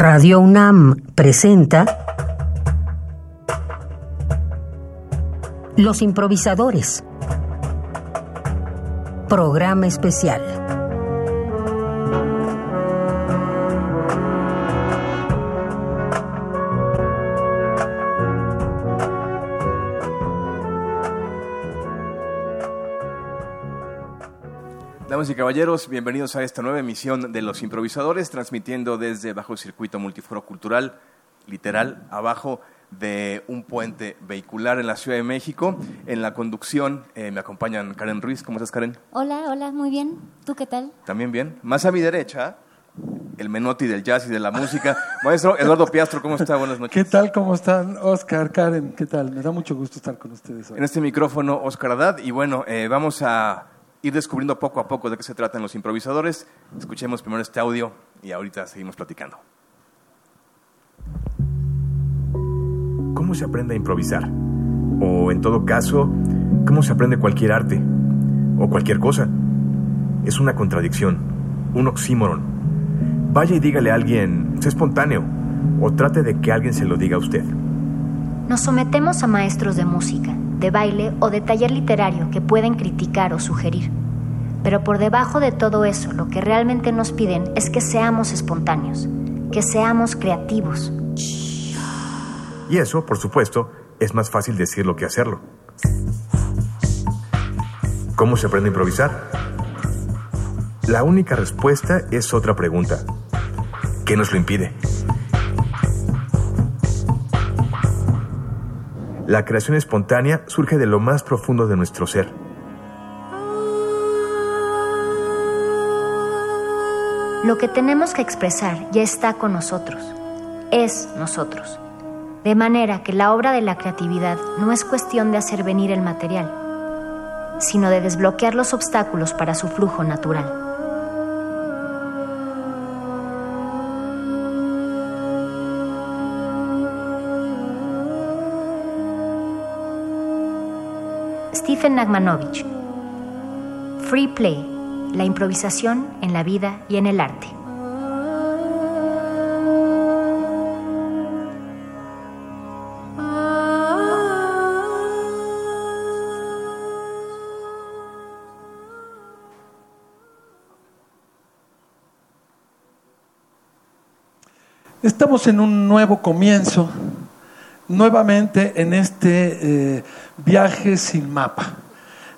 Radio UNAM presenta Los improvisadores. Programa especial. Damas y caballeros, bienvenidos a esta nueva emisión de Los Improvisadores, transmitiendo desde Bajo Circuito Multiforo Cultural, literal, abajo de un puente vehicular en la Ciudad de México. En la conducción eh, me acompañan Karen Ruiz. ¿Cómo estás, Karen? Hola, hola, muy bien. ¿Tú qué tal? También bien. Más a mi derecha, el menotti del jazz y de la música. Maestro Eduardo Piastro, ¿cómo está? Buenas noches. ¿Qué tal? ¿Cómo están? Oscar, Karen, ¿qué tal? Me da mucho gusto estar con ustedes hoy. En este micrófono, Oscar Haddad. Y bueno, eh, vamos a ir descubriendo poco a poco de qué se tratan los improvisadores. Escuchemos primero este audio y ahorita seguimos platicando. ¿Cómo se aprende a improvisar? O en todo caso, ¿cómo se aprende cualquier arte? O cualquier cosa. Es una contradicción, un oxímoron. Vaya y dígale a alguien, sé espontáneo, o trate de que alguien se lo diga a usted. Nos sometemos a maestros de música, de baile o de taller literario que pueden criticar o sugerir. Pero por debajo de todo eso, lo que realmente nos piden es que seamos espontáneos, que seamos creativos. Y eso, por supuesto, es más fácil decirlo que hacerlo. ¿Cómo se aprende a improvisar? La única respuesta es otra pregunta. ¿Qué nos lo impide? La creación espontánea surge de lo más profundo de nuestro ser. Lo que tenemos que expresar ya está con nosotros, es nosotros. De manera que la obra de la creatividad no es cuestión de hacer venir el material, sino de desbloquear los obstáculos para su flujo natural. Nagmanovich. Free Play, la improvisación en la vida y en el arte. Estamos en un nuevo comienzo, nuevamente en este eh, viaje sin mapa.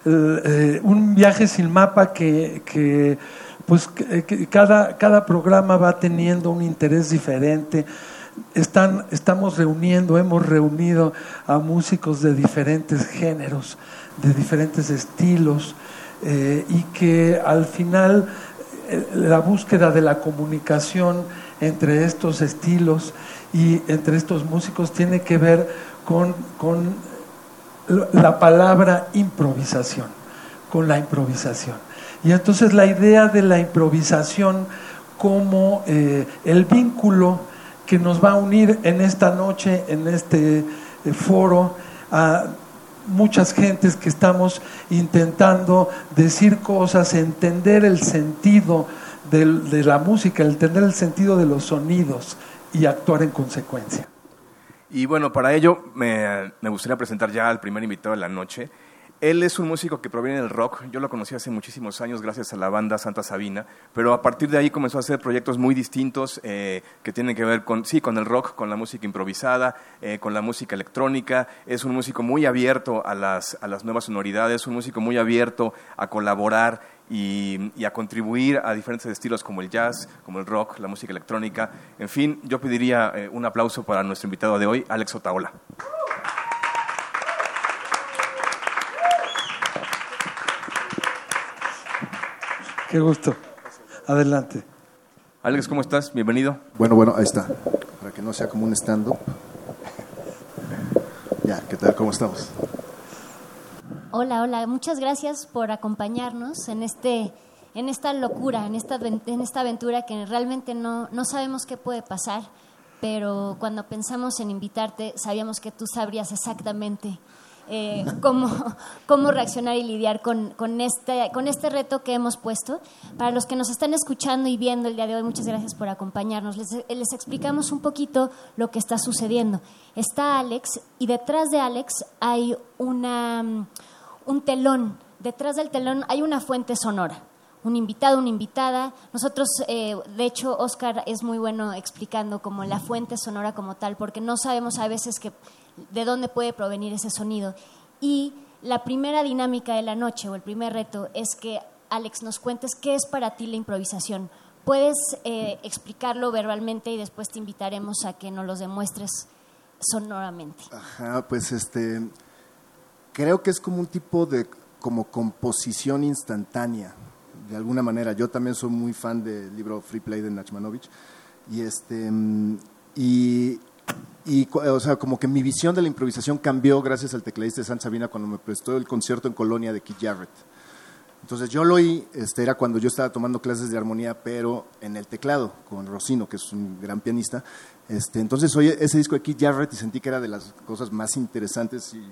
Eh, un viaje sin mapa que, que pues que- cada, cada programa va teniendo un interés diferente. Están, estamos reuniendo, hemos reunido a músicos de diferentes géneros, de diferentes estilos, eh, y que al final eh, la búsqueda de la comunicación entre estos estilos y entre estos músicos tiene que ver con, con la palabra improvisación, con la improvisación. Y entonces la idea de la improvisación como eh, el vínculo que nos va a unir en esta noche, en este eh, foro, a muchas gentes que estamos intentando decir cosas, entender el sentido de la música, entender el sentido de los sonidos y actuar en consecuencia. Y bueno, para ello me, me gustaría presentar ya al primer invitado de la noche. Él es un músico que proviene del rock. Yo lo conocí hace muchísimos años gracias a la banda Santa Sabina, pero a partir de ahí comenzó a hacer proyectos muy distintos eh, que tienen que ver con, sí, con el rock, con la música improvisada, eh, con la música electrónica. Es un músico muy abierto a las, a las nuevas sonoridades, un músico muy abierto a colaborar y, y a contribuir a diferentes estilos como el jazz, como el rock, la música electrónica. En fin, yo pediría eh, un aplauso para nuestro invitado de hoy, Alex Otaola. Qué gusto. Adelante. Alex, ¿cómo estás? Bienvenido. Bueno, bueno, ahí está. Para que no sea como un stand-up. Ya, ¿qué tal? ¿Cómo estamos? Hola, hola. Muchas gracias por acompañarnos en este en esta locura, en esta en esta aventura que realmente no no sabemos qué puede pasar, pero cuando pensamos en invitarte sabíamos que tú sabrías exactamente eh, cómo, cómo reaccionar y lidiar con, con, este, con este reto que hemos puesto. Para los que nos están escuchando y viendo el día de hoy, muchas gracias por acompañarnos. Les, les explicamos un poquito lo que está sucediendo. Está Alex y detrás de Alex hay una, un telón. Detrás del telón hay una fuente sonora un invitado, una invitada. Nosotros, eh, de hecho, Oscar es muy bueno explicando como la fuente sonora como tal, porque no sabemos a veces que, de dónde puede provenir ese sonido. Y la primera dinámica de la noche o el primer reto es que, Alex, nos cuentes qué es para ti la improvisación. Puedes eh, explicarlo verbalmente y después te invitaremos a que nos lo demuestres sonoramente. Ajá, pues este, creo que es como un tipo de como composición instantánea de alguna manera. Yo también soy muy fan del libro Free Play de Nachmanovich. Y, este, y, y, o sea, como que mi visión de la improvisación cambió gracias al tecladista de San Sabina cuando me prestó el concierto en Colonia de Keith Jarrett. Entonces yo lo oí, este, era cuando yo estaba tomando clases de armonía, pero en el teclado, con Rosino, que es un gran pianista. Este, entonces oí ese disco de Keith Jarrett y sentí que era de las cosas más interesantes y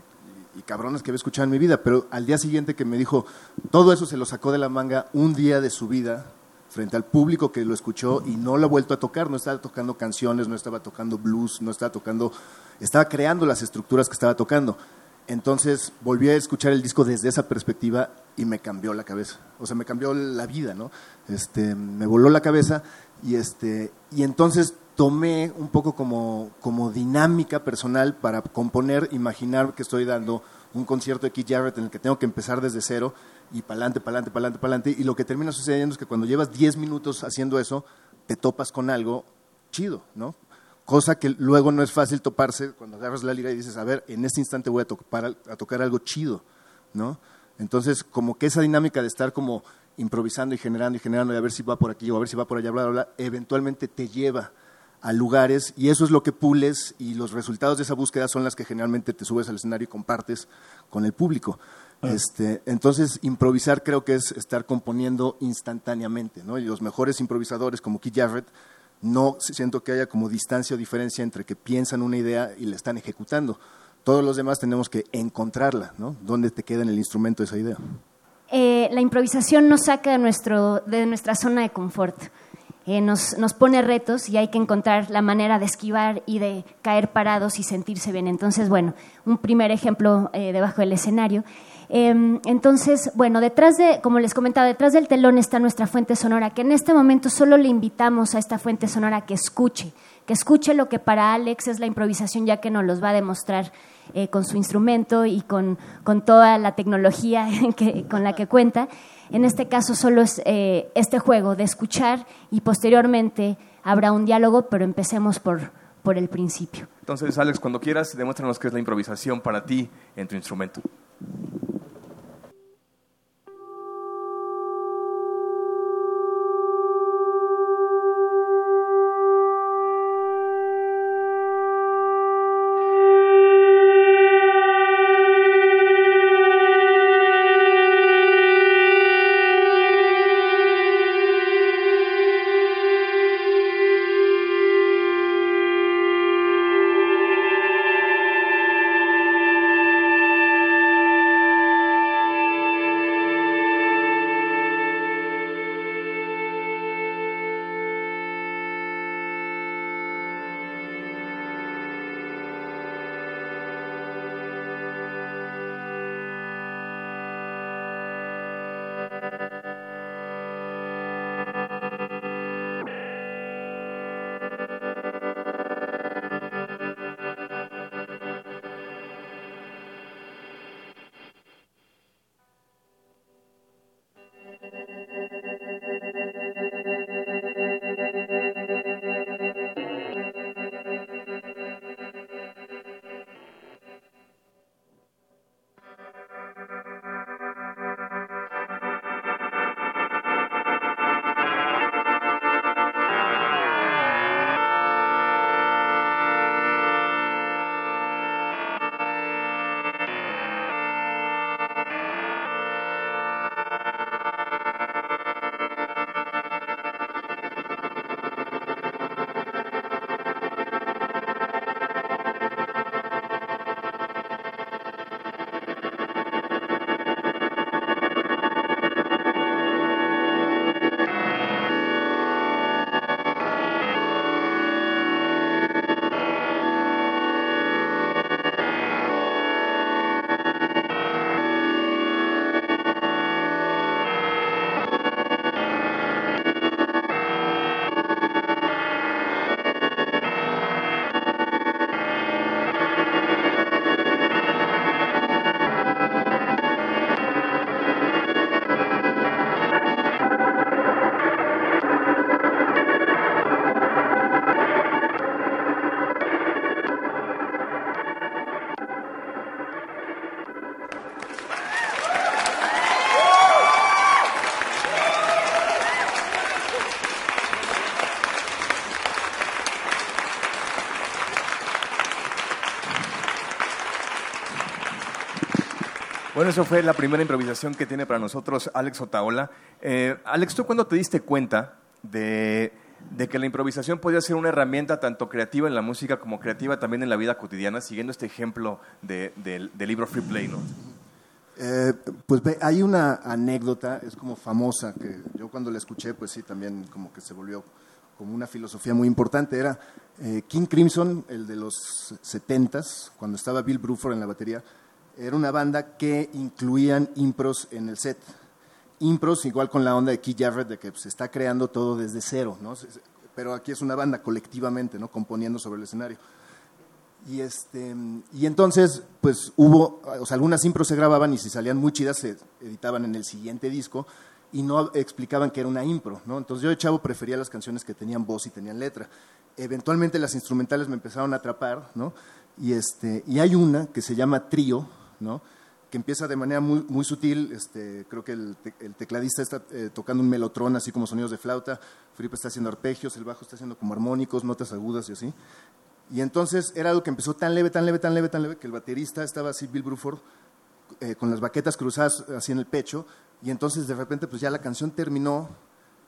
y cabrones que había escuchado en mi vida, pero al día siguiente que me dijo, todo eso se lo sacó de la manga un día de su vida frente al público que lo escuchó y no lo ha vuelto a tocar, no estaba tocando canciones, no estaba tocando blues, no estaba tocando, estaba creando las estructuras que estaba tocando. Entonces volví a escuchar el disco desde esa perspectiva y me cambió la cabeza, o sea, me cambió la vida, ¿no? Este, me voló la cabeza y este, y entonces tomé un poco como, como dinámica personal para componer, imaginar que estoy dando un concierto de Keith Jarrett en el que tengo que empezar desde cero y para adelante, para adelante. Y lo que termina sucediendo es que cuando llevas 10 minutos haciendo eso, te topas con algo chido, ¿no? Cosa que luego no es fácil toparse cuando agarras la lira y dices, a ver, en este instante voy a, a tocar algo chido, ¿no? Entonces, como que esa dinámica de estar como improvisando y generando y generando y a ver si va por aquí o a ver si va por allá, bla, bla, bla, eventualmente te lleva a lugares y eso es lo que pules y los resultados de esa búsqueda son las que generalmente te subes al escenario y compartes con el público. Ah. Este, entonces, improvisar creo que es estar componiendo instantáneamente, ¿no? Y los mejores improvisadores como Keith Jarrett, no siento que haya como distancia o diferencia entre que piensan una idea y la están ejecutando. Todos los demás tenemos que encontrarla, ¿no? ¿Dónde te queda en el instrumento esa idea? Eh, la improvisación nos saca de, nuestro, de nuestra zona de confort. Eh, nos, nos, pone retos y hay que encontrar la manera de esquivar y de caer parados y sentirse bien. Entonces, bueno, un primer ejemplo eh, debajo del escenario. Em, entonces, bueno, detrás de, como les comentaba, detrás del telón está nuestra fuente sonora, que en este momento solo le invitamos a esta fuente sonora que escuche, que escuche lo que para Alex es la improvisación, ya que nos los va a demostrar eh, con su instrumento y con, con toda la tecnología con la que cuenta. En este caso solo es eh, este juego de escuchar y posteriormente habrá un diálogo, pero empecemos por, por el principio. Entonces, Alex, cuando quieras, demuéstranos qué es la improvisación para ti en tu instrumento. Bueno, eso fue la primera improvisación que tiene para nosotros Alex Otaola. Eh, Alex, ¿tú cuándo te diste cuenta de, que la improvisación podía ser una herramienta tanto creativa en la música como creativa también en la vida cotidiana, siguiendo este ejemplo de, del libro Free Play? ¿no? Eh, pues hay una anécdota, es como famosa, que yo cuando la escuché, pues sí, también como que se volvió como una filosofía muy importante. Era eh, King Crimson, el de los setentas, cuando estaba Bill Bruford en la batería, era una banda que incluían impros en el set. Impros igual con la onda de Keith Jarrett, de que se está creando todo desde cero, ¿no? Pero aquí es una banda colectivamente, ¿no? Componiendo sobre el escenario. Y, este, y entonces, pues hubo, o sea, algunas impros se grababan y si salían muy chidas se editaban en el siguiente disco y no explicaban que era una impro, ¿no? Entonces yo de chavo prefería las canciones que tenían voz y tenían letra. Eventualmente las instrumentales me empezaron a atrapar, ¿no? Y, este, y hay una que se llama Trío, ¿no? que empieza de manera muy, muy sutil, este, creo que el, tecladista está eh, tocando un melotrón, así como sonidos de flauta, Felipe está haciendo arpegios, el bajo está haciendo como armónicos, notas agudas y así. Y entonces era algo que empezó tan leve, tan leve, tan leve, tan leve, que el baterista estaba así, Bill Bruford, eh, con las baquetas cruzadas así en el pecho, y entonces de repente pues ya la canción terminó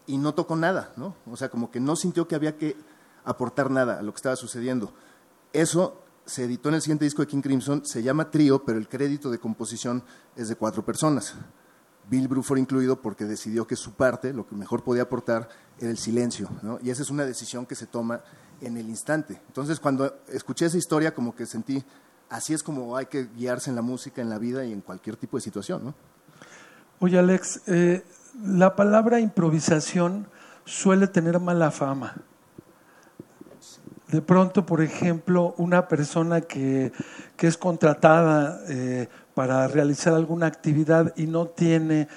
y no tocó nada, ¿no? O sea, como que no sintió que había que aportar nada a lo que estaba sucediendo. Eso se editó en el siguiente disco de King Crimson, se llama Trío, pero el crédito de composición es de cuatro personas. Bill Bruford incluido porque decidió que su parte, lo que mejor podía aportar, era el silencio, ¿no? Y esa es una decisión que se toma en el instante. Entonces, cuando escuché esa historia, como que sentí, así es como hay que guiarse en la música, en la vida y en cualquier tipo de situación. ¿no? Oye, Alex, eh, la palabra improvisación suele tener mala fama. De pronto, por ejemplo, una persona que, que es contratada eh, para realizar alguna actividad y no tiene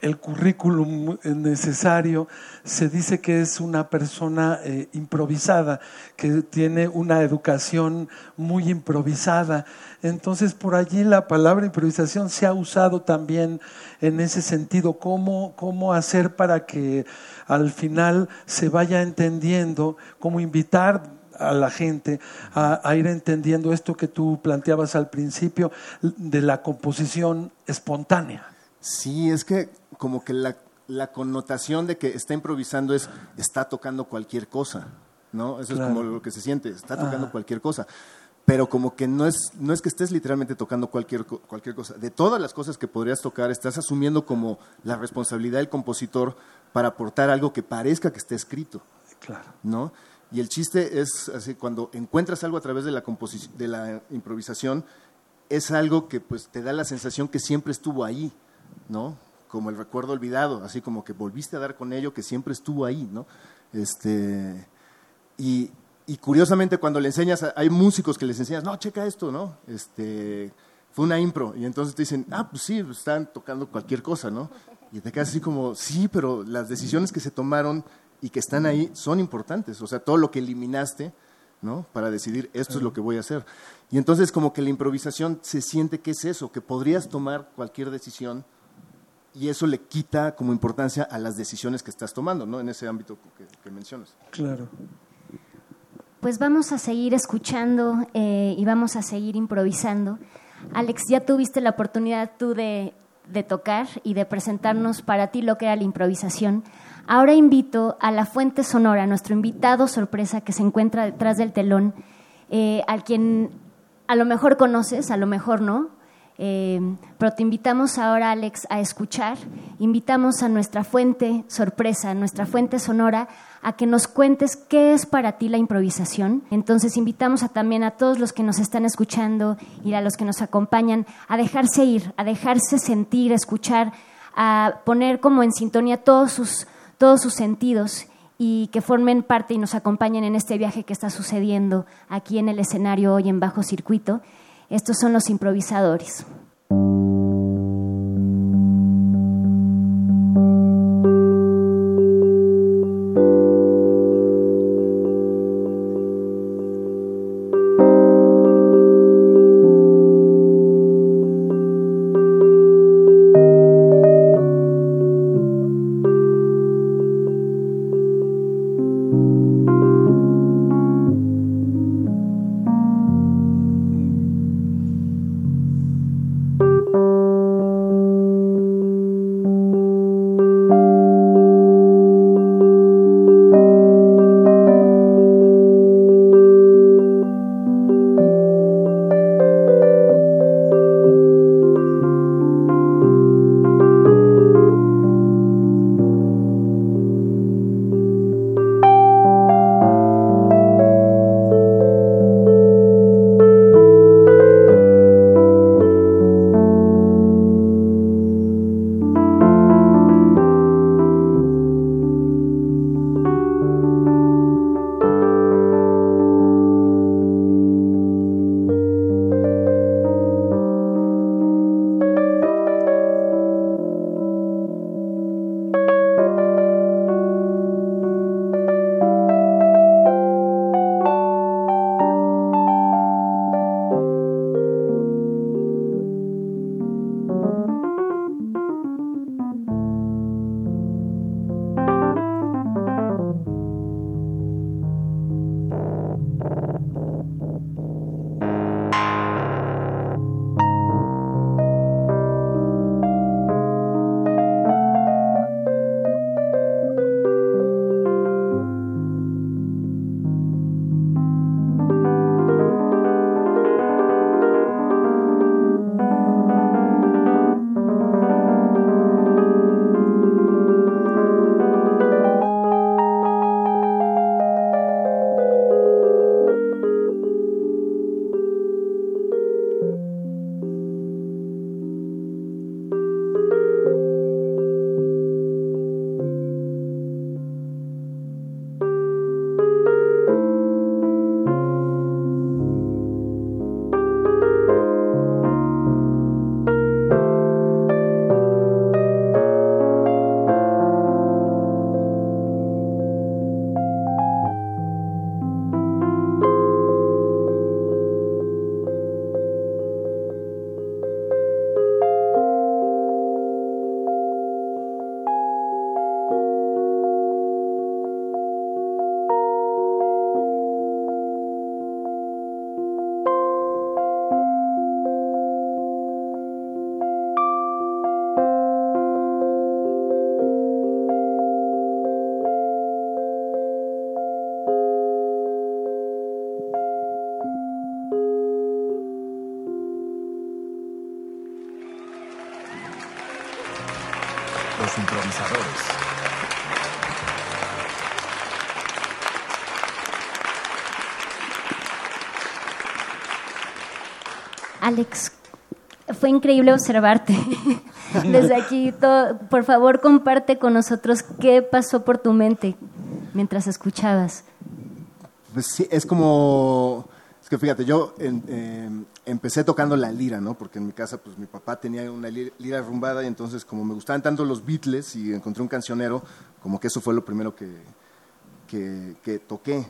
el currículum necesario, se dice que es una persona eh, improvisada, que tiene una educación muy improvisada. Entonces, por allí la palabra improvisación se ha usado también en ese sentido. ¿Cómo, cómo hacer para que al final se vaya entendiendo, cómo invitar a la gente a, a, ir entendiendo esto que tú planteabas al principio de la composición espontánea. Sí, es que como que la, la, connotación de que está improvisando es está tocando cualquier cosa, ¿no? Eso es como lo que se siente, está tocando cualquier cosa. Pero como que no es, no es que estés literalmente tocando cualquier, cualquier cosa. De todas las cosas que podrías tocar, estás asumiendo como la responsabilidad del compositor para aportar algo que parezca que esté escrito. Claro. ¿No? Y el chiste es así, cuando encuentras algo a través de la, de la improvisación, es algo que pues te da la sensación que siempre estuvo ahí, ¿no? como el recuerdo olvidado, así como que volviste a dar con ello que siempre estuvo ahí, ¿no? Este, y, curiosamente cuando le enseñas, hay músicos que les enseñas, no, checa esto, ¿no? Este, fue una impro, y entonces te dicen, ah, pues sí, están tocando cualquier cosa, ¿no? Y te quedas así como, sí, pero las decisiones que se tomaron y que están ahí son importantes, o sea, todo lo que eliminaste, ¿no? Para decidir, esto es lo que voy a hacer. Y entonces como que la improvisación se siente que es eso, que podrías tomar cualquier decisión, y eso le quita como importancia a las decisiones que estás tomando, ¿no? En ese ámbito que, mencionas. Claro. Pues vamos a seguir escuchando eh, y vamos a seguir improvisando. Alex, ya tuviste la oportunidad tú de, tocar y de presentarnos para ti lo que era la improvisación. Ahora invito a la fuente sonora, nuestro invitado sorpresa que se encuentra detrás del telón, eh, al quien a lo mejor conoces, a lo mejor no, eh, pero te invitamos ahora, Alex, a escuchar. Invitamos a nuestra fuente sorpresa, nuestra fuente sonora, a que nos cuentes qué es para ti la improvisación. Entonces invitamos a, también a todos los que nos están escuchando y a los que nos acompañan a dejarse ir, a dejarse sentir, escuchar, a poner como en sintonía todos sus, todos sus sentidos y que formen parte y nos acompañen en este viaje que está sucediendo aquí en el escenario hoy en Bajo Circuito. Estos son los improvisadores. Alex, fue increíble observarte. Desde aquí, por favor, comparte con nosotros qué pasó por tu mente mientras escuchabas. Pues sí, es como, es que fíjate, yo em, empecé tocando la lira, ¿no? Porque en mi casa, pues mi papá tenía una lira rumbada y entonces como me gustaban tanto los Beatles y encontré un cancionero, como que eso fue lo primero que, que, toqué.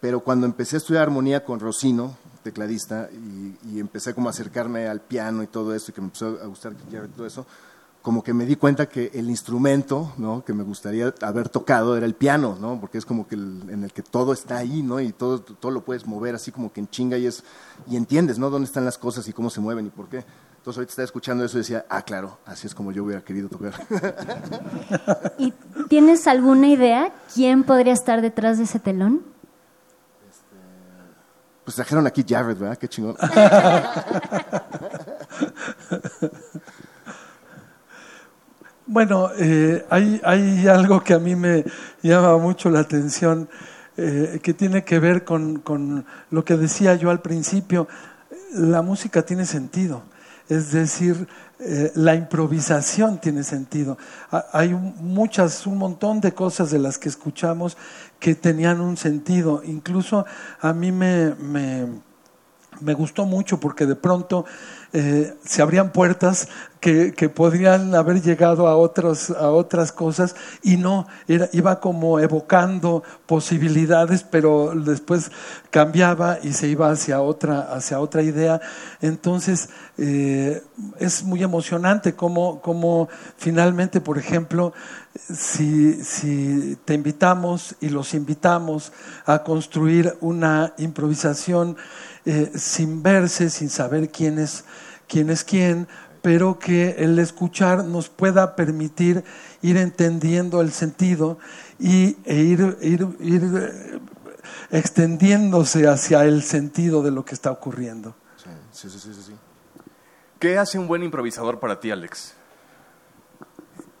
Pero cuando empecé a estudiar armonía con Rosino, tecladista, y, empecé como a acercarme al piano y todo eso, y que me empezó a gustar y todo eso, como que me di cuenta que el instrumento ¿no? que me gustaría haber tocado era el piano, ¿no? porque es como que en el que todo está ahí, ¿no? y todo, todo lo puedes mover así como que en chinga y, es, y entiendes ¿no? dónde están las cosas y cómo se mueven y por qué. Entonces ahorita estaba escuchando eso y decía, ah, claro, así es como yo hubiera querido tocar. ¿Y tienes alguna idea quién podría estar detrás de ese telón? Pues trajeron aquí Jared, ¿verdad? Qué chingón. Bueno, eh, hay, hay, algo que a mí me llama mucho la atención, eh, que tiene que ver con, con, lo que decía yo al principio. La música tiene sentido, es decir, eh, la improvisación tiene sentido. Hay muchas, un montón de cosas de las que escuchamos que tenían un sentido. Incluso a mí me, me, me gustó mucho porque de pronto eh, se abrían puertas que, que, podrían haber llegado a, otros, a otras cosas y no, era, iba como evocando posibilidades, pero después cambiaba y se iba hacia otra, hacia otra idea. Entonces, eh, es muy emocionante como, como finalmente, por ejemplo, si, si te invitamos y los invitamos a construir una improvisación, eh, sin verse, sin saber quién es quién, es quién pero que el escuchar nos pueda permitir ir entendiendo el sentido y, e ir, ir, eh, extendiéndose hacia el sentido de lo que está ocurriendo. Sí, sí, sí, sí. ¿Qué hace un buen improvisador para ti, Alex?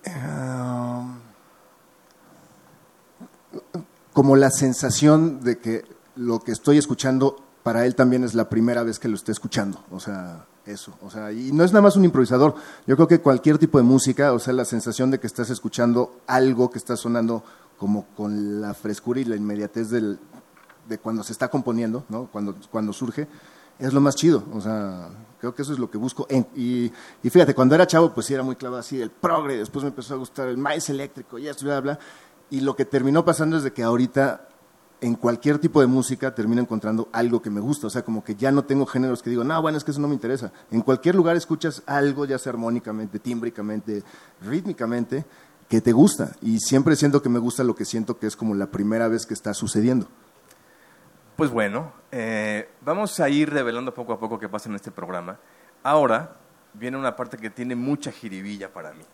Um, como la sensación de que lo que estoy escuchando para él también es la primera vez que lo esté escuchando. O sea, eso. O sea, y no es nada más un improvisador. Yo creo que cualquier tipo de música, o sea, la sensación de que estás escuchando algo que está sonando como con la frescura y la inmediatez del, de cuando se está componiendo, ¿no? Cuando, cuando surge, es lo más chido. O sea, creo que eso es lo que busco. y, y, fíjate, cuando era chavo, pues sí era muy clavado así, el progre, después me empezó a gustar el maíz eléctrico, y esto, bla, bla. Y lo que terminó pasando es de que ahorita en cualquier tipo de música termino encontrando algo que me gusta. O sea, como que ya no tengo géneros que digo, no, bueno, es que eso no me interesa. En cualquier lugar escuchas algo, ya sea armónicamente, tímbricamente, rítmicamente, que te gusta. Y siempre siento que me gusta lo que siento que es como la primera vez que está sucediendo. Pues bueno, eh, vamos a ir revelando poco a poco qué pasa en este programa. Ahora viene una parte que tiene mucha jiribilla para mí.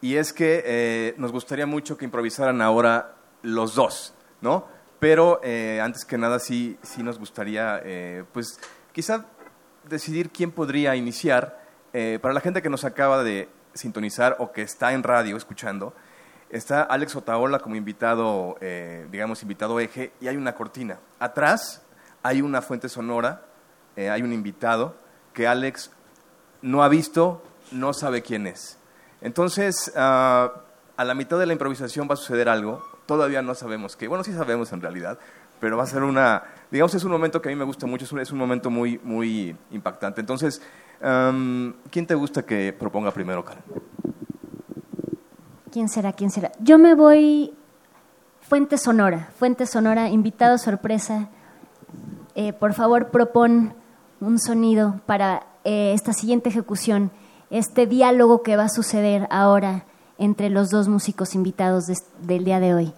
Y es que eh, nos gustaría mucho que improvisaran ahora los dos, ¿no? Pero eh, antes que nada sí, sí nos gustaría, eh, pues quizá decidir quién podría iniciar. Eh, para la gente que nos acaba de sintonizar o que está en radio escuchando, está Alex Otaola como invitado, digamos, invitado eje, y hay una cortina. Atrás hay una fuente sonora, hay un invitado que Alex no ha visto, no sabe quién es. Entonces, ah, a la mitad de la improvisación va a suceder algo, todavía no sabemos qué. Bueno, sí sabemos en realidad, pero va a ser una, digamos, es un momento que a mí me gusta mucho, es un, momento muy, muy impactante. Entonces, ¿quién te gusta que proponga primero, Karen? ¿Quién será? ¿Quién será? Yo me voy Fuente Sonora, Fuente Sonora, invitado sorpresa. Eh, por favor, propon un sonido para eh, esta siguiente ejecución, este diálogo que va a suceder ahora entre los dos músicos invitados del día de hoy.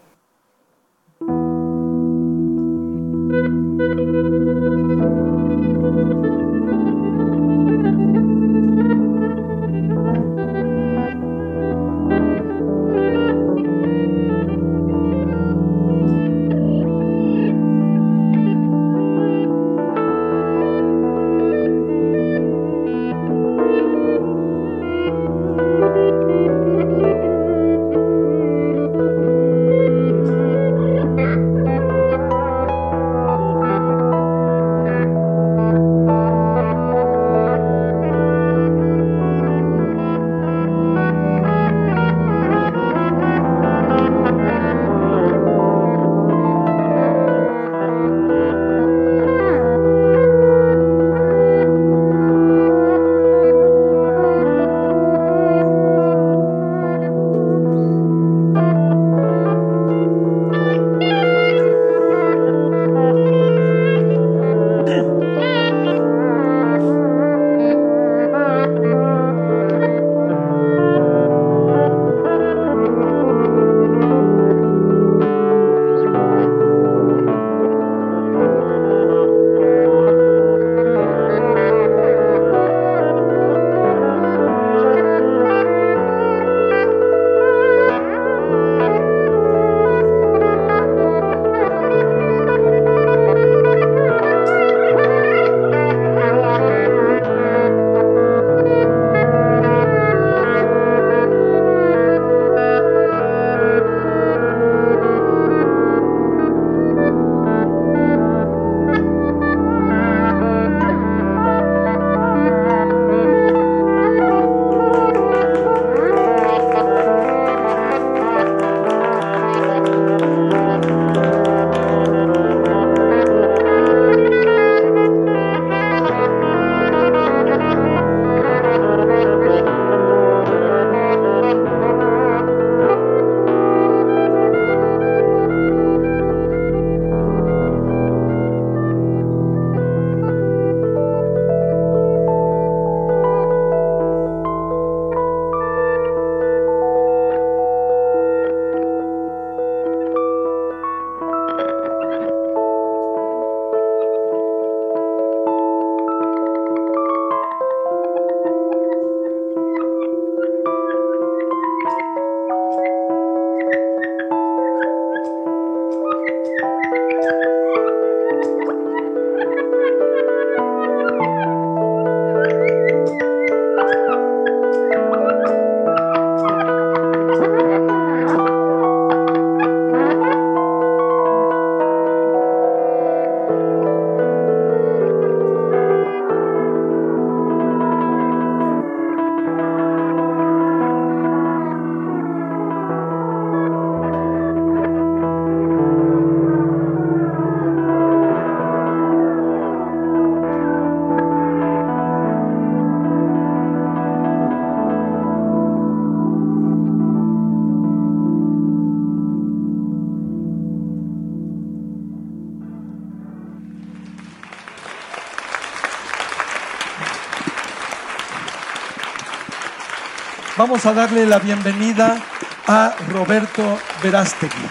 Vamos a darle la bienvenida a Roberto Verástegui.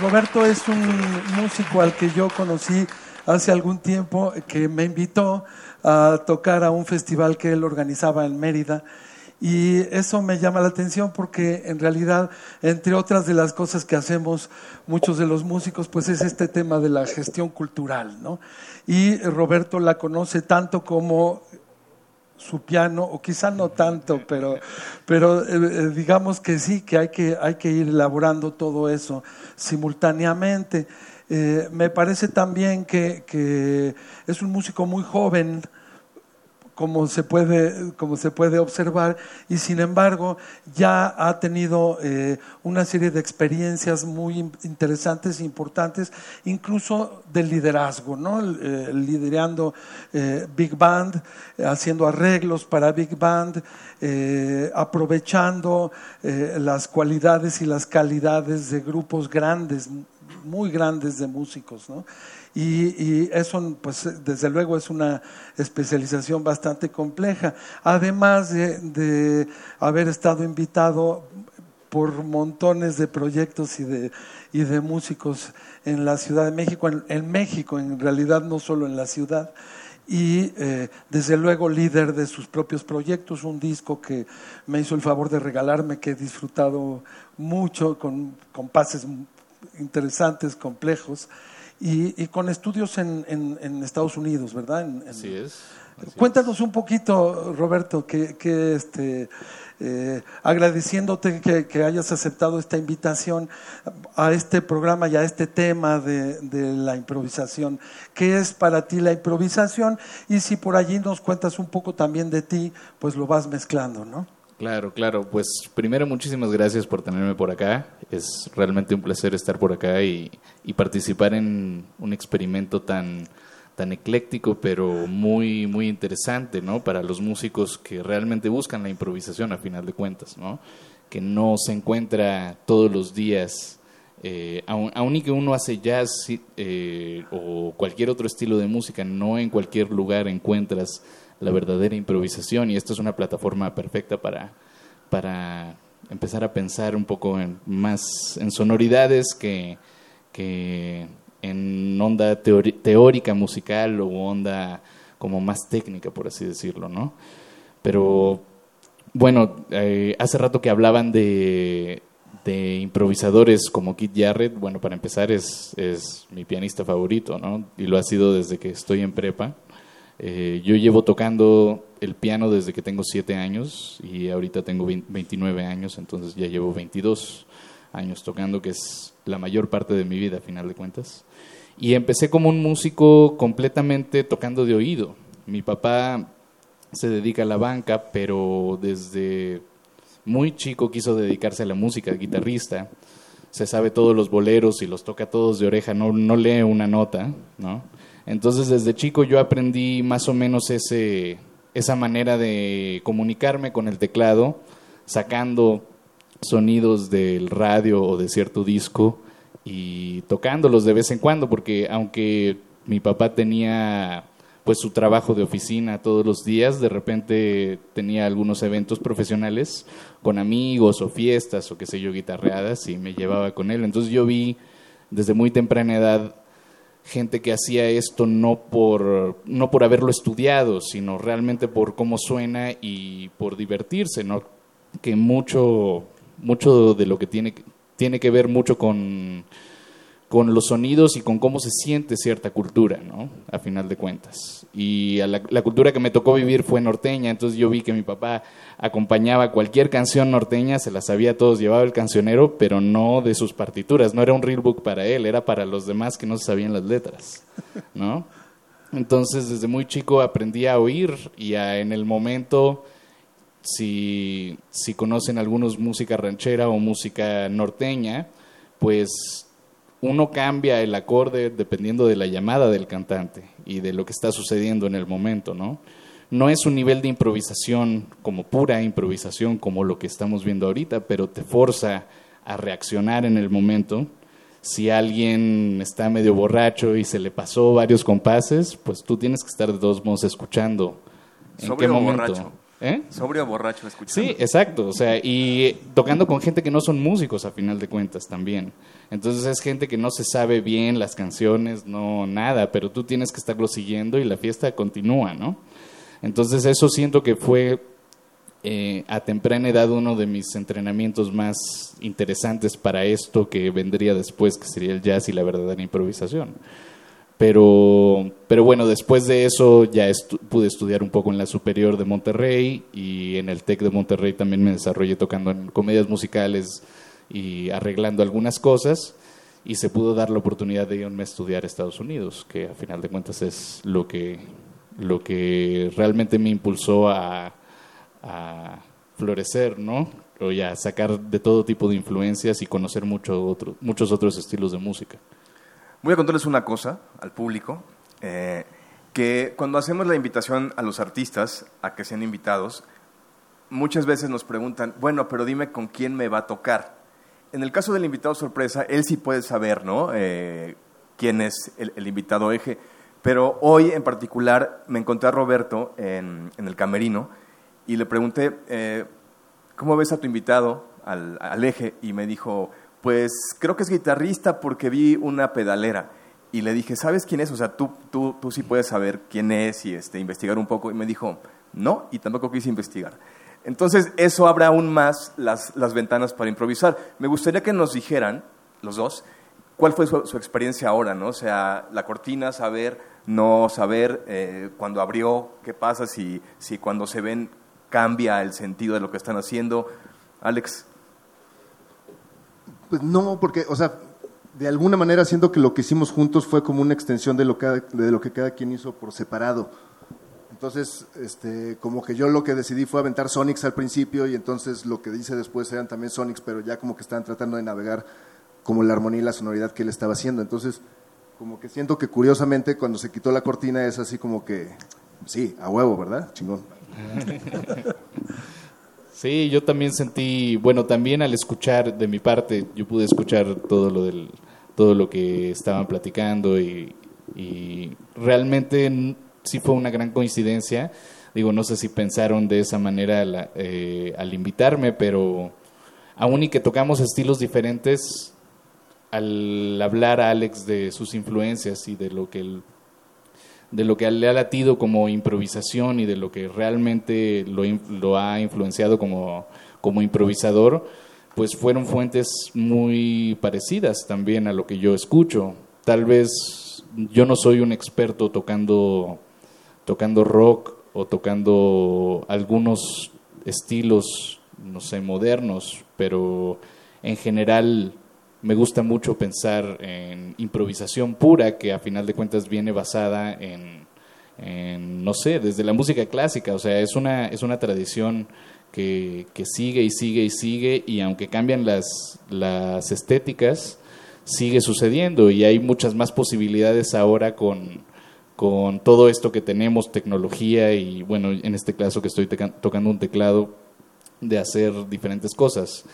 Roberto es un músico al que yo conocí hace algún tiempo que me invitó a tocar a un festival que él organizaba en Mérida. Y eso me llama la atención porque en realidad, entre otras de las cosas que hacemos muchos de los músicos, pues es este tema de la gestión cultural, ¿no? Y Roberto la conoce tanto como su piano, o quizá no tanto, pero, pero eh, eh, digamos que sí, que hay, que hay que ir elaborando todo eso simultáneamente. Eh, me parece también que, que, es un músico muy joven, como se puede, como se puede observar, y sin embargo ya ha tenido eh, una serie de experiencias muy interesantes e importantes, incluso del liderazgo, ¿no? Eh, liderando eh, Big Band, haciendo arreglos para Big Band, aprovechando las cualidades y las calidades de grupos grandes, muy grandes de músicos, ¿no? Y, eso, pues, desde luego es una especialización bastante compleja. Además de, haber estado invitado por montones de proyectos y de, y de músicos en la Ciudad de México, en, México en realidad, no solo en la ciudad, y eh, desde luego líder de sus propios proyectos, un disco que me hizo el favor de regalarme, que he disfrutado mucho, con, con pases interesantes, complejos y, con estudios en, en, Estados Unidos, ¿verdad? así es. Cuéntanos un poquito, Roberto, que, que este, eh, agradeciéndote que, que, hayas aceptado esta invitación a este programa y a este tema de, de, la improvisación. ¿Qué es para ti la improvisación? Y si por allí nos cuentas un poco también de ti, pues lo vas mezclando, ¿no? Claro, claro. Pues primero muchísimas gracias por tenerme por acá. Es realmente un placer estar por acá y, participar en un experimento tan, tan ecléctico, pero muy, muy interesante, ¿no? Para los músicos que realmente buscan la improvisación a final de cuentas, ¿no? Que no se encuentra todos los días, eh, aun, y que uno hace jazz eh, o cualquier otro estilo de música, no en cualquier lugar encuentras la verdadera improvisación y esto es una plataforma perfecta para, para empezar a pensar un poco en, más en sonoridades que, que en onda teórica musical o onda como más técnica, por así decirlo, ¿no? Pero bueno, eh, hace rato que hablaban de, de improvisadores como Kit Jarrett, bueno, para empezar es, es mi pianista favorito, ¿no? Y lo ha sido desde que estoy en prepa. Eh, yo llevo tocando el piano desde que tengo 7 años y ahorita tengo 29 años, entonces ya llevo 22 años tocando, que es la mayor parte de mi vida a final de cuentas. Y empecé como un músico completamente tocando de oído. Mi papá se dedica a la banca, pero desde muy chico quiso dedicarse a la música, guitarrista. Se sabe todos los boleros y los toca todos de oreja, no, no lee una nota, ¿no? Entonces desde chico yo aprendí más o menos ese, esa manera de comunicarme con el teclado, sacando sonidos del radio o de cierto disco y tocándolos de vez en cuando, porque aunque mi papá tenía pues su trabajo de oficina todos los días, de repente tenía algunos eventos profesionales con amigos o fiestas o qué sé yo, guitarreadas y me llevaba con él. Entonces yo vi desde muy temprana edad gente que hacía esto no por, no por haberlo estudiado, sino realmente por cómo suena y por divertirse, ¿no? Que mucho, mucho de lo que tiene, tiene que ver mucho con con los sonidos y con cómo se siente cierta cultura, ¿no? A final de cuentas. Y la, cultura que me tocó vivir fue norteña, entonces yo vi que mi papá acompañaba cualquier canción norteña, se la sabía todos, llevaba el cancionero, pero no de sus partituras, no era un real book para él, era para los demás que no sabían las letras, ¿no? Entonces desde muy chico aprendí a oír y en el momento, si, si conocen algunos música ranchera o música norteña, pues uno cambia el acorde dependiendo de la llamada del cantante y de lo que está sucediendo en el momento, ¿no? No es un nivel de improvisación como pura improvisación como lo que estamos viendo ahorita, pero te forza a reaccionar en el momento si alguien está medio borracho y se le pasó varios compases, pues tú tienes que estar de todos modos escuchando. ¿En Sobrio qué o momento? borracho. ¿Eh? Sobrio o borracho escuchando. Sí, exacto. O sea, y tocando con gente que no son músicos a final de cuentas también. Entonces es gente que no se sabe bien las canciones, no nada, pero tú tienes que estarlo siguiendo y la fiesta continúa, ¿no? Entonces eso siento que fue eh, a temprana edad uno de mis entrenamientos más interesantes para esto que vendría después, que sería el jazz y la verdadera improvisación. Pero, pero bueno, después de eso ya pude estudiar un poco en la Superior de Monterrey y en el TEC de Monterrey también me desarrollé tocando en comedias musicales y arreglando algunas cosas y se pudo dar la oportunidad de irme a estudiar Estados Unidos, que a final de cuentas es lo que, lo que realmente me impulsó a, a florecer, ¿no? O ya sacar de todo tipo de influencias y conocer mucho otro, muchos otros estilos de música. Voy a contarles una cosa al público, eh, que cuando hacemos la invitación a los artistas a que sean invitados, muchas veces nos preguntan, bueno, pero dime con quién me va a tocar. En el caso del invitado sorpresa, él sí puede saber, ¿no? Eh, quién es el, invitado eje. Pero hoy en particular me encontré a Roberto en, en el camerino y le pregunté, eh, ¿cómo ves a tu invitado al, al eje? Y me dijo, pues creo que es guitarrista porque vi una pedalera. Y le dije, ¿sabes quién es? O sea, tú, tú, tú sí puedes saber quién es y este, investigar un poco. Y me dijo, no, y tampoco quise investigar. Entonces, eso abre aún más las, las ventanas para improvisar. Me gustaría que nos dijeran, los dos, cuál fue su, experiencia ahora, ¿no? O sea, la cortina, saber, no saber, eh, cuando abrió, qué pasa, si, si cuando se ven cambia el sentido de lo que están haciendo. Alex. Pues no, porque, o sea, de alguna manera siento que lo que hicimos juntos fue como una extensión de lo, que, de lo que cada quien hizo por separado. Entonces, este, como que yo lo que decidí fue aventar Sonics al principio y entonces lo que hice después eran también Sonics, pero ya como que estaban tratando de navegar como la armonía y la sonoridad que él estaba haciendo. Entonces, como que siento que curiosamente cuando se quitó la cortina es así como que, sí, a huevo, ¿verdad? Chingón. Sí, yo también sentí, bueno, también al escuchar de mi parte, yo pude escuchar todo lo del, todo lo que estaban platicando y, y realmente sí fue una gran coincidencia. Digo, no sé si pensaron de esa manera la- eh, al invitarme, pero aún y que tocamos estilos diferentes, al hablar a Alex de sus influencias y de lo que él de lo que le ha latido como improvisación y de lo que realmente lo, lo ha influenciado como, como improvisador, pues fueron fuentes muy parecidas también a lo que yo escucho. Tal vez yo no soy un experto tocando, tocando rock o tocando algunos estilos, no sé, modernos, pero en general me gusta mucho pensar en improvisación pura, que a final de cuentas viene basada en, no sé, desde la música clásica, o sea, es una, es una tradición que, que sigue y sigue y sigue, y aunque cambian las, las estéticas, sigue sucediendo y hay muchas más posibilidades ahora con, con todo esto que tenemos, tecnología y, bueno, en este caso que estoy tocando un teclado, de hacer diferentes cosas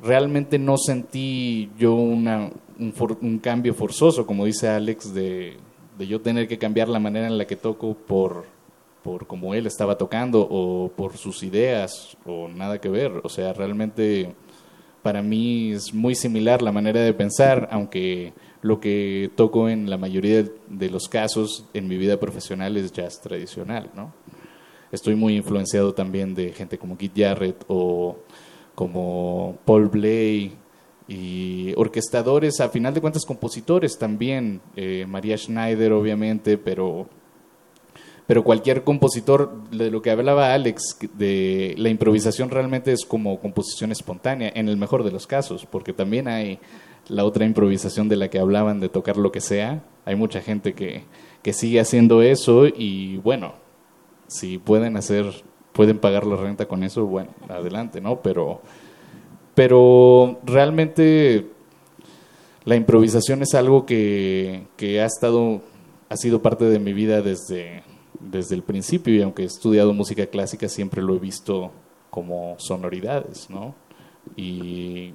realmente no sentí yo una, un, for- un cambio forzoso, como dice Alex, de, de yo tener que cambiar la manera en la que toco por, por como él estaba tocando o por sus ideas o nada que ver. O sea, realmente para mí es muy similar la manera de pensar, aunque lo que toco en la mayoría de- los casos en mi vida profesional es jazz tradicional, ¿no? Estoy muy influenciado también de gente como Keith Jarrett o como Paul Bley y orquestadores, a final de cuentas compositores también, eh, María Schneider obviamente, pero, pero cualquier compositor, de lo que hablaba Alex, de la improvisación realmente es como composición espontánea, en el mejor de los casos, porque también hay la otra improvisación de la que hablaban, de tocar lo que sea, hay mucha gente que, que sigue haciendo eso y bueno, si pueden hacer, pueden pagar la renta con eso, bueno, adelante, ¿no? Pero, pero realmente la improvisación es algo que, que ha estado, ha sido parte de mi vida desde, desde el principio y aunque he estudiado música clásica siempre lo he visto como sonoridades, ¿no? Y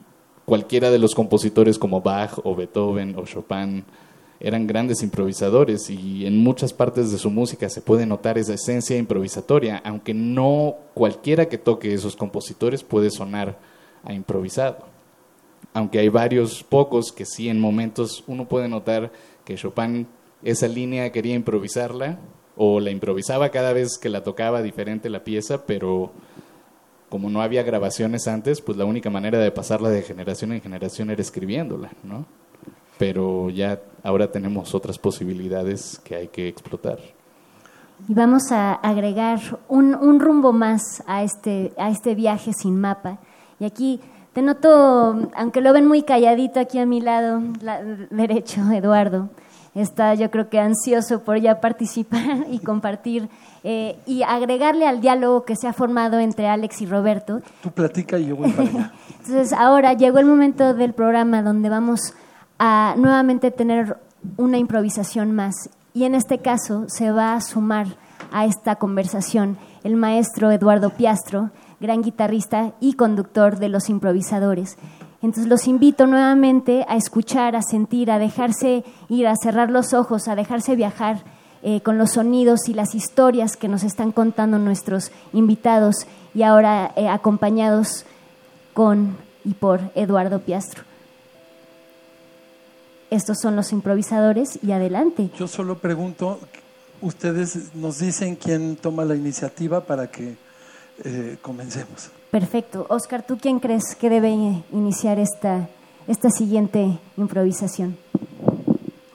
cualquiera de los compositores como Bach o Beethoven o Chopin eran grandes improvisadores y en muchas partes de su música se puede notar esa esencia improvisatoria, aunque no cualquiera que toque esos compositores puede sonar a improvisado. Aunque hay varios pocos que sí en momentos uno puede notar que Chopin esa línea quería improvisarla o la improvisaba cada vez que la tocaba diferente la pieza, pero como no había grabaciones antes, pues la única manera de pasarla de generación en generación era escribiéndola, ¿no? Pero ya ahora tenemos otras posibilidades que hay que explotar. Y vamos a agregar un, rumbo más a este, a este viaje sin mapa. Y aquí te noto, aunque lo ven muy calladito aquí a mi lado la, derecho, Eduardo, está yo creo que ansioso por ya participar y compartir eh, y agregarle al diálogo que se ha formado entre Alex y Roberto. Tú platica y yo voy para allá. Entonces ahora llegó el momento del programa donde vamos a nuevamente tener una improvisación más y en este caso se va a sumar a esta conversación el maestro Eduardo Piastro, gran guitarrista y conductor de Los Improvisadores. Entonces los invito nuevamente a escuchar, a sentir, a dejarse ir, a cerrar los ojos, a dejarse viajar eh, con los sonidos y las historias que nos están contando nuestros invitados y ahora eh, acompañados con y por Eduardo Piastro. Estos son los improvisadores y adelante. Yo solo pregunto, ustedes nos dicen quién toma la iniciativa para que eh, comencemos. Perfecto. Oscar, ¿tú quién crees que debe iniciar esta, esta siguiente improvisación?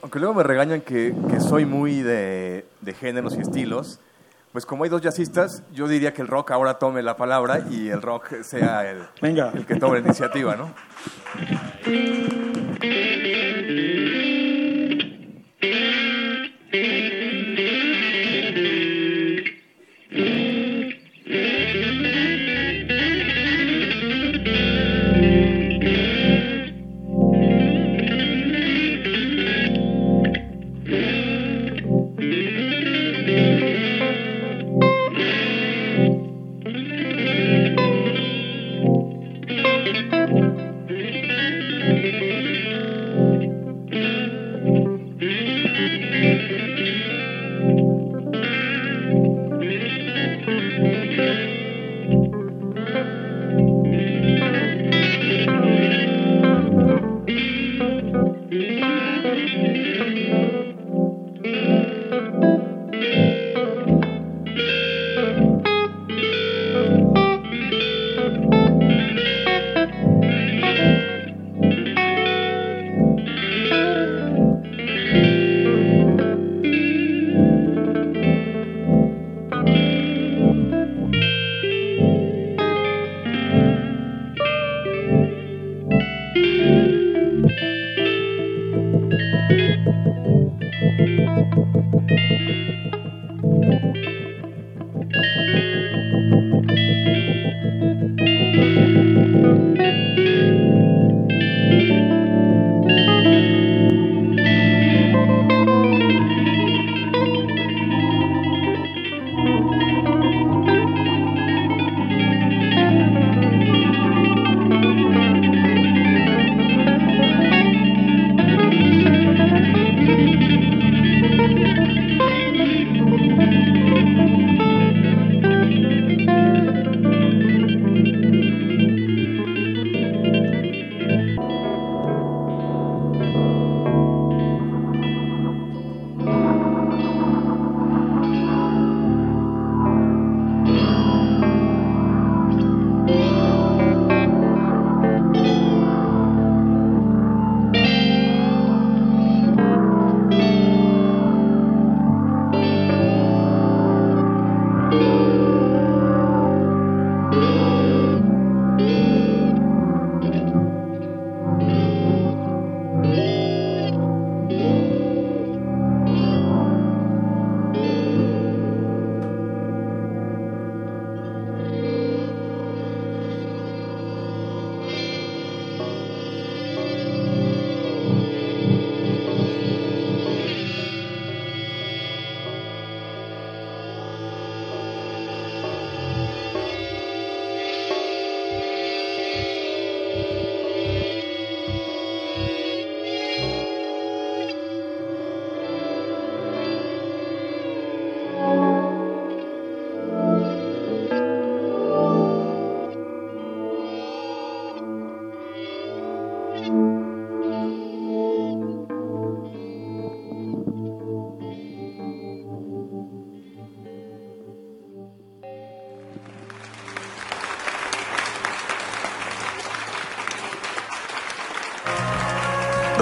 Aunque luego me regañan que, que soy muy de, de, géneros y estilos, pues como hay dos jazzistas, yo diría que el rock ahora tome la palabra y el rock sea el, Venga. el que tome la iniciativa, ¿no?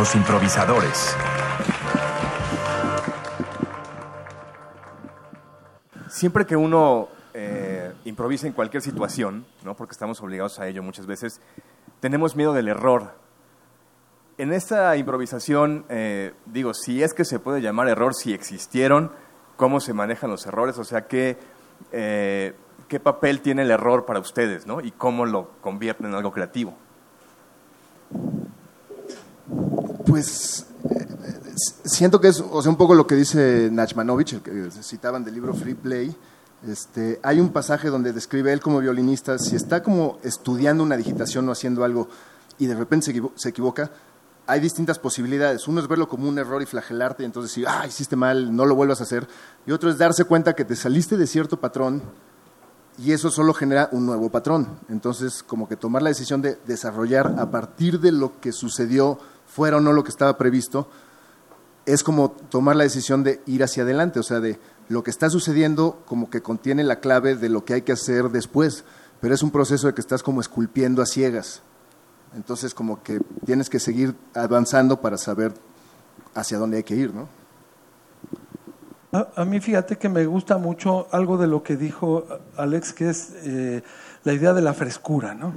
Los improvisadores. Siempre que uno eh, improvisa en cualquier situación, ¿no? porque estamos obligados a ello muchas veces, tenemos miedo del error. En esta improvisación, eh, digo, si es que se puede llamar error, si existieron, cómo se manejan los errores, o sea, qué, eh, qué papel tiene el error para ustedes, ¿no? Y cómo lo convierten en algo creativo. Pues eh, siento que es o sea, un poco lo que dice Nachmanovich, el que citaban del libro Free Play. Este, hay un pasaje donde describe él como violinista, si está como estudiando una digitación o haciendo algo y de repente se, equivo- se equivoca, hay distintas posibilidades. Uno es verlo como un error y flagelarte y entonces decir, ah, hiciste mal, no lo vuelvas a hacer. Y otro es darse cuenta que te saliste de cierto patrón y eso solo genera un nuevo patrón. Entonces, como que tomar la decisión de desarrollar a partir de lo que sucedió, fuera o no lo que estaba previsto, es como tomar la decisión de ir hacia adelante, o sea, de lo que está sucediendo como que contiene la clave de lo que hay que hacer después, pero es un proceso de que estás como esculpiendo a ciegas. Entonces, como que tienes que seguir avanzando para saber hacia dónde hay que ir, ¿no? A, mí fíjate que me gusta mucho algo de lo que dijo Alex, que es eh, la idea de la frescura, ¿no?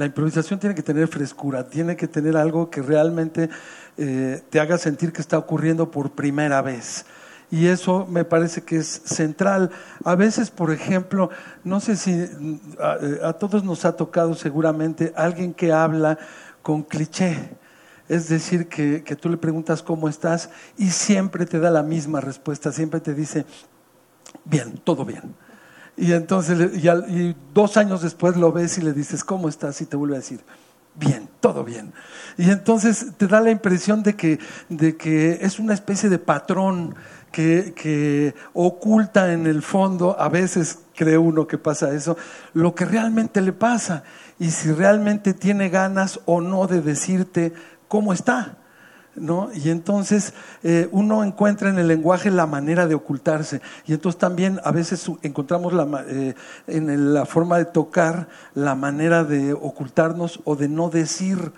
La improvisación tiene que tener frescura, tiene que tener algo que realmente eh, te haga sentir que está ocurriendo por primera vez. Y eso me parece que es central. A veces, por ejemplo, no sé si mm, a, eh, a todos nos ha tocado seguramente alguien que habla con cliché. Es decir, que, que tú le preguntas cómo estás y siempre te da la misma respuesta, siempre te dice, bien, todo bien. Y entonces, y, al- y dos años después lo ves y le dices, ¿cómo estás? Y te vuelve a decir, bien, todo bien. Y entonces te da la impresión de que, de que es una especie de patrón que, que oculta en el fondo, a veces cree uno que pasa eso, lo que realmente le pasa y si realmente tiene ganas o no de decirte cómo está. ¿No? Y entonces eh, uno encuentra en el lenguaje la manera de ocultarse. Y entonces también a veces encontramos la, eh, en la forma de tocar la manera de ocultarnos o de no decir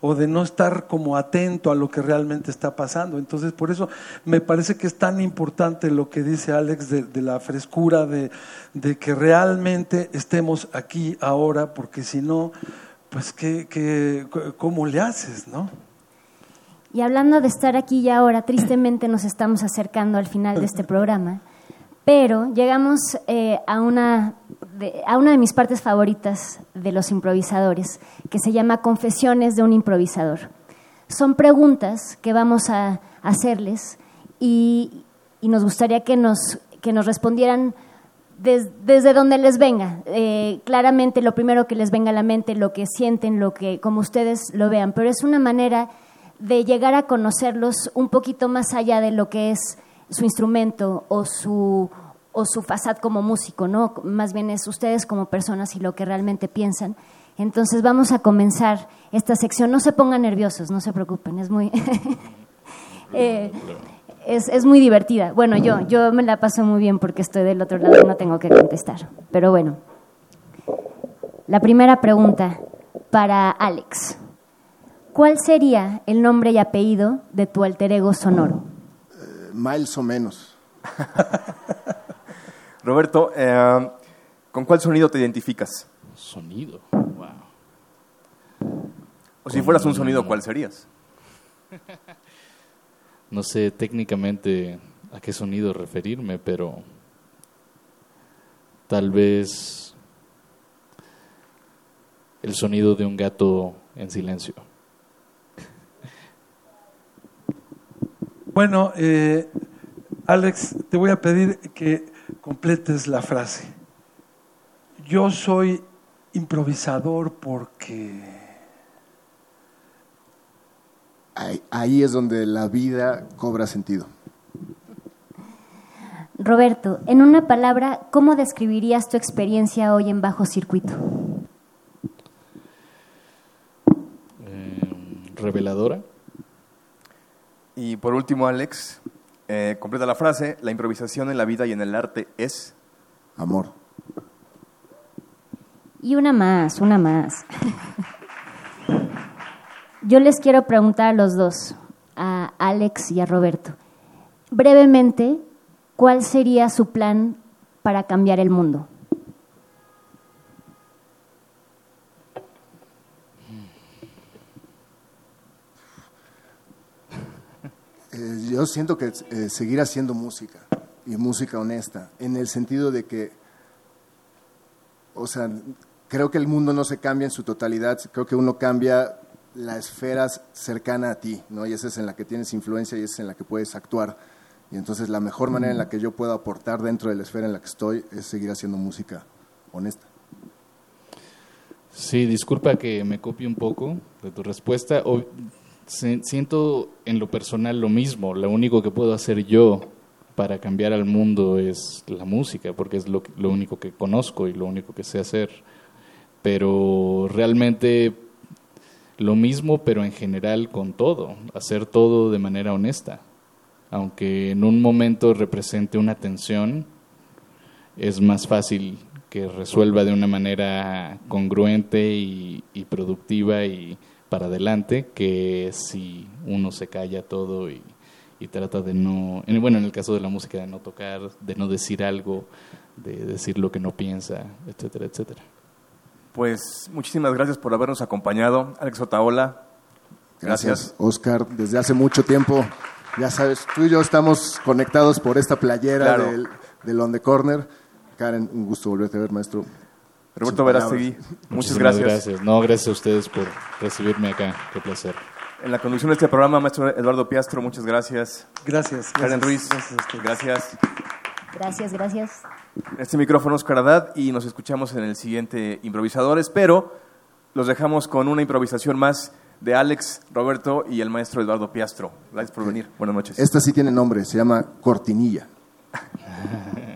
o de no estar como atento a lo que realmente está pasando. Entonces, por eso me parece que es tan importante lo que dice Alex de, la frescura, de, que realmente estemos aquí ahora, porque si no, pues, ¿qué, qué, ¿cómo le haces, no? Y hablando de estar aquí y ahora, tristemente nos estamos acercando al final de este programa, pero llegamos eh, a, una de, a una de mis partes favoritas de los improvisadores, que se llama Confesiones de un improvisador. Son preguntas que vamos a hacerles y, y nos gustaría que nos, que nos respondieran des- desde donde les venga. Eh, claramente lo primero que les venga a la mente, lo que sienten, lo que, como ustedes lo vean, pero es una manera de llegar a conocerlos un poquito más allá de lo que es su instrumento o su, o su fazad como músico, ¿no? Más bien es ustedes como personas y lo que realmente piensan. Entonces vamos a comenzar esta sección. No se pongan nerviosos, no se preocupen, es muy... eh, es, es muy divertida. Bueno, yo, yo me la paso muy bien porque estoy del otro lado y no tengo que contestar. Pero bueno, la primera pregunta para Alex. ¿Cuál sería el nombre y apellido de tu alter ego sonoro? Eh, miles o menos. Roberto, eh, ¿con cuál sonido te identificas? Sonido. Wow. O si fueras un sonido, ¿cuál serías? No sé técnicamente a qué sonido referirme, pero tal vez el sonido de un gato en silencio. Bueno, eh, Alex, te voy a pedir que completes la frase. Yo soy improvisador porque... Ahí, ahí es donde la vida cobra sentido. Roberto, en una palabra, ¿cómo describirías tu experiencia hoy en Bajo Circuito? Eh, reveladora. Y por último, Alex, eh, completa la frase, la improvisación en la vida y en el arte es... Amor. Y una más, una más. yo les quiero preguntar a los dos, a Alex y a Roberto, brevemente, ¿cuál sería su plan para cambiar el mundo? Eh, yo siento que eh, seguir haciendo música y música honesta, en el sentido de que, o sea, creo que el mundo no se cambia en su totalidad, creo que uno cambia la esfera cercana a ti, ¿no? Y esa es en la que tienes influencia y esa es en la que puedes actuar. Y entonces la mejor manera en la que yo puedo aportar dentro de la esfera en la que estoy es seguir haciendo música honesta. Sí, disculpa que me copie un poco de tu respuesta. O, siento en lo personal lo mismo. Lo único que puedo hacer yo para cambiar al mundo es la música, porque es lo, lo único que conozco y lo único que sé hacer. Pero realmente lo mismo, pero en general con todo, hacer todo de manera honesta. Aunque en un momento represente una tensión, es más fácil que resuelva de una manera congruente y, productiva y para adelante que si uno se calla todo y, y trata de no, bueno, en el caso de la música, de no tocar, de no decir algo, de decir lo que no piensa, etcétera, etcétera. Pues muchísimas gracias por habernos acompañado. Alex Otaola. Gracias. Oscar. Desde hace mucho tiempo, ya sabes, tú y yo estamos conectados por esta playera del, del On the Corner. Karen, un gusto volverte a ver, maestro. Roberto Verástegui, muchas gracias. gracias. No, gracias a ustedes por recibirme acá. Qué placer. En la conducción de este programa, maestro Eduardo Piastro, muchas gracias. Gracias. Karen Ruiz, gracias. Gracias, gracias. Este micrófono es Caradad y nos escuchamos en el siguiente Improvisadores, pero los dejamos con una improvisación más de Alex, Roberto y el maestro Eduardo Piastro. Gracias por venir. Buenas noches. Esta sí tiene nombre, se llama Cortinilla.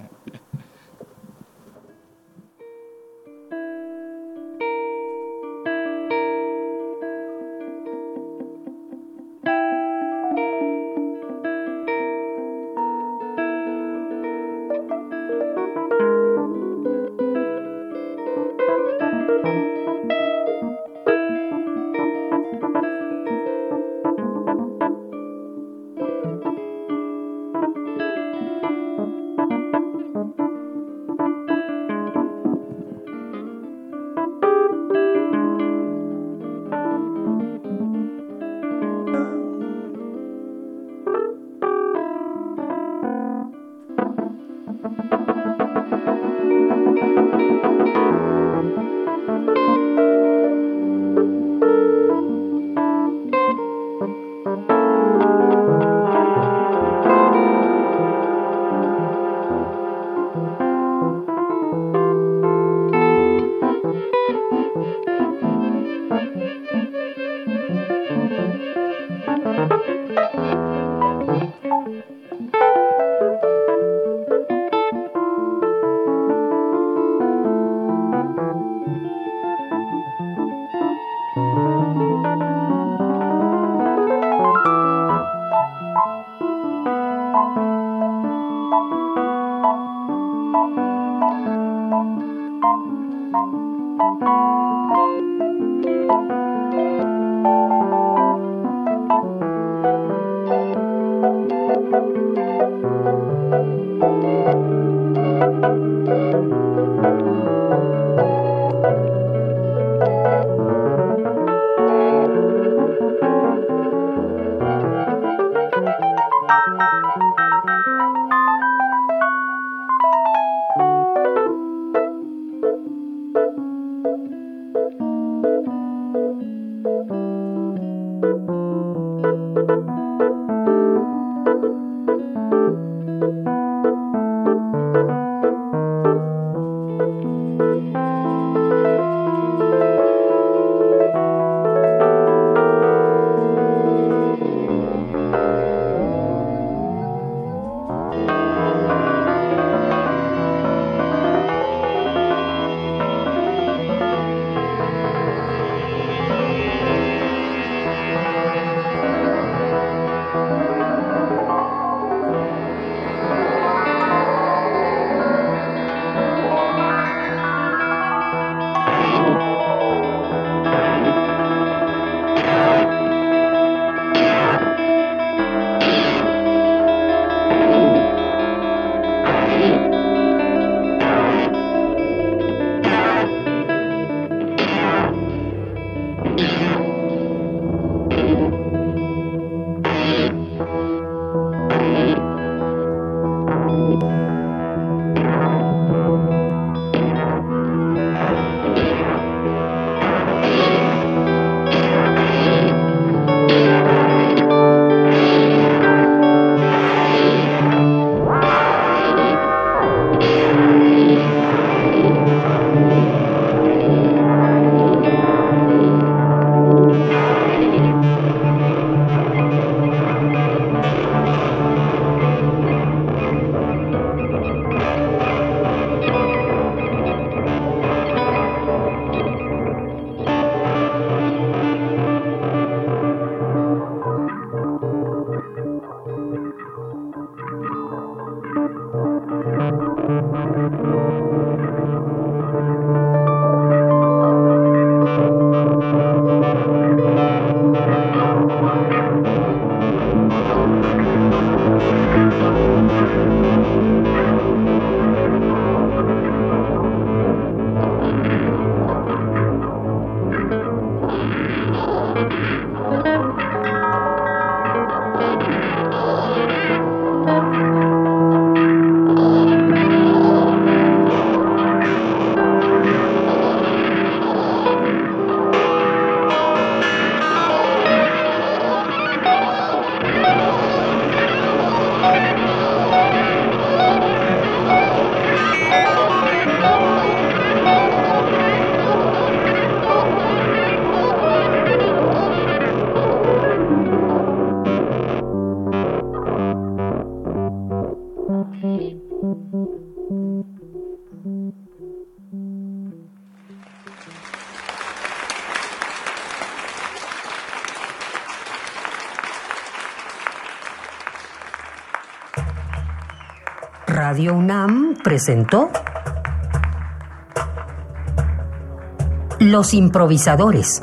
Los improvisadores.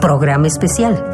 Programa especial.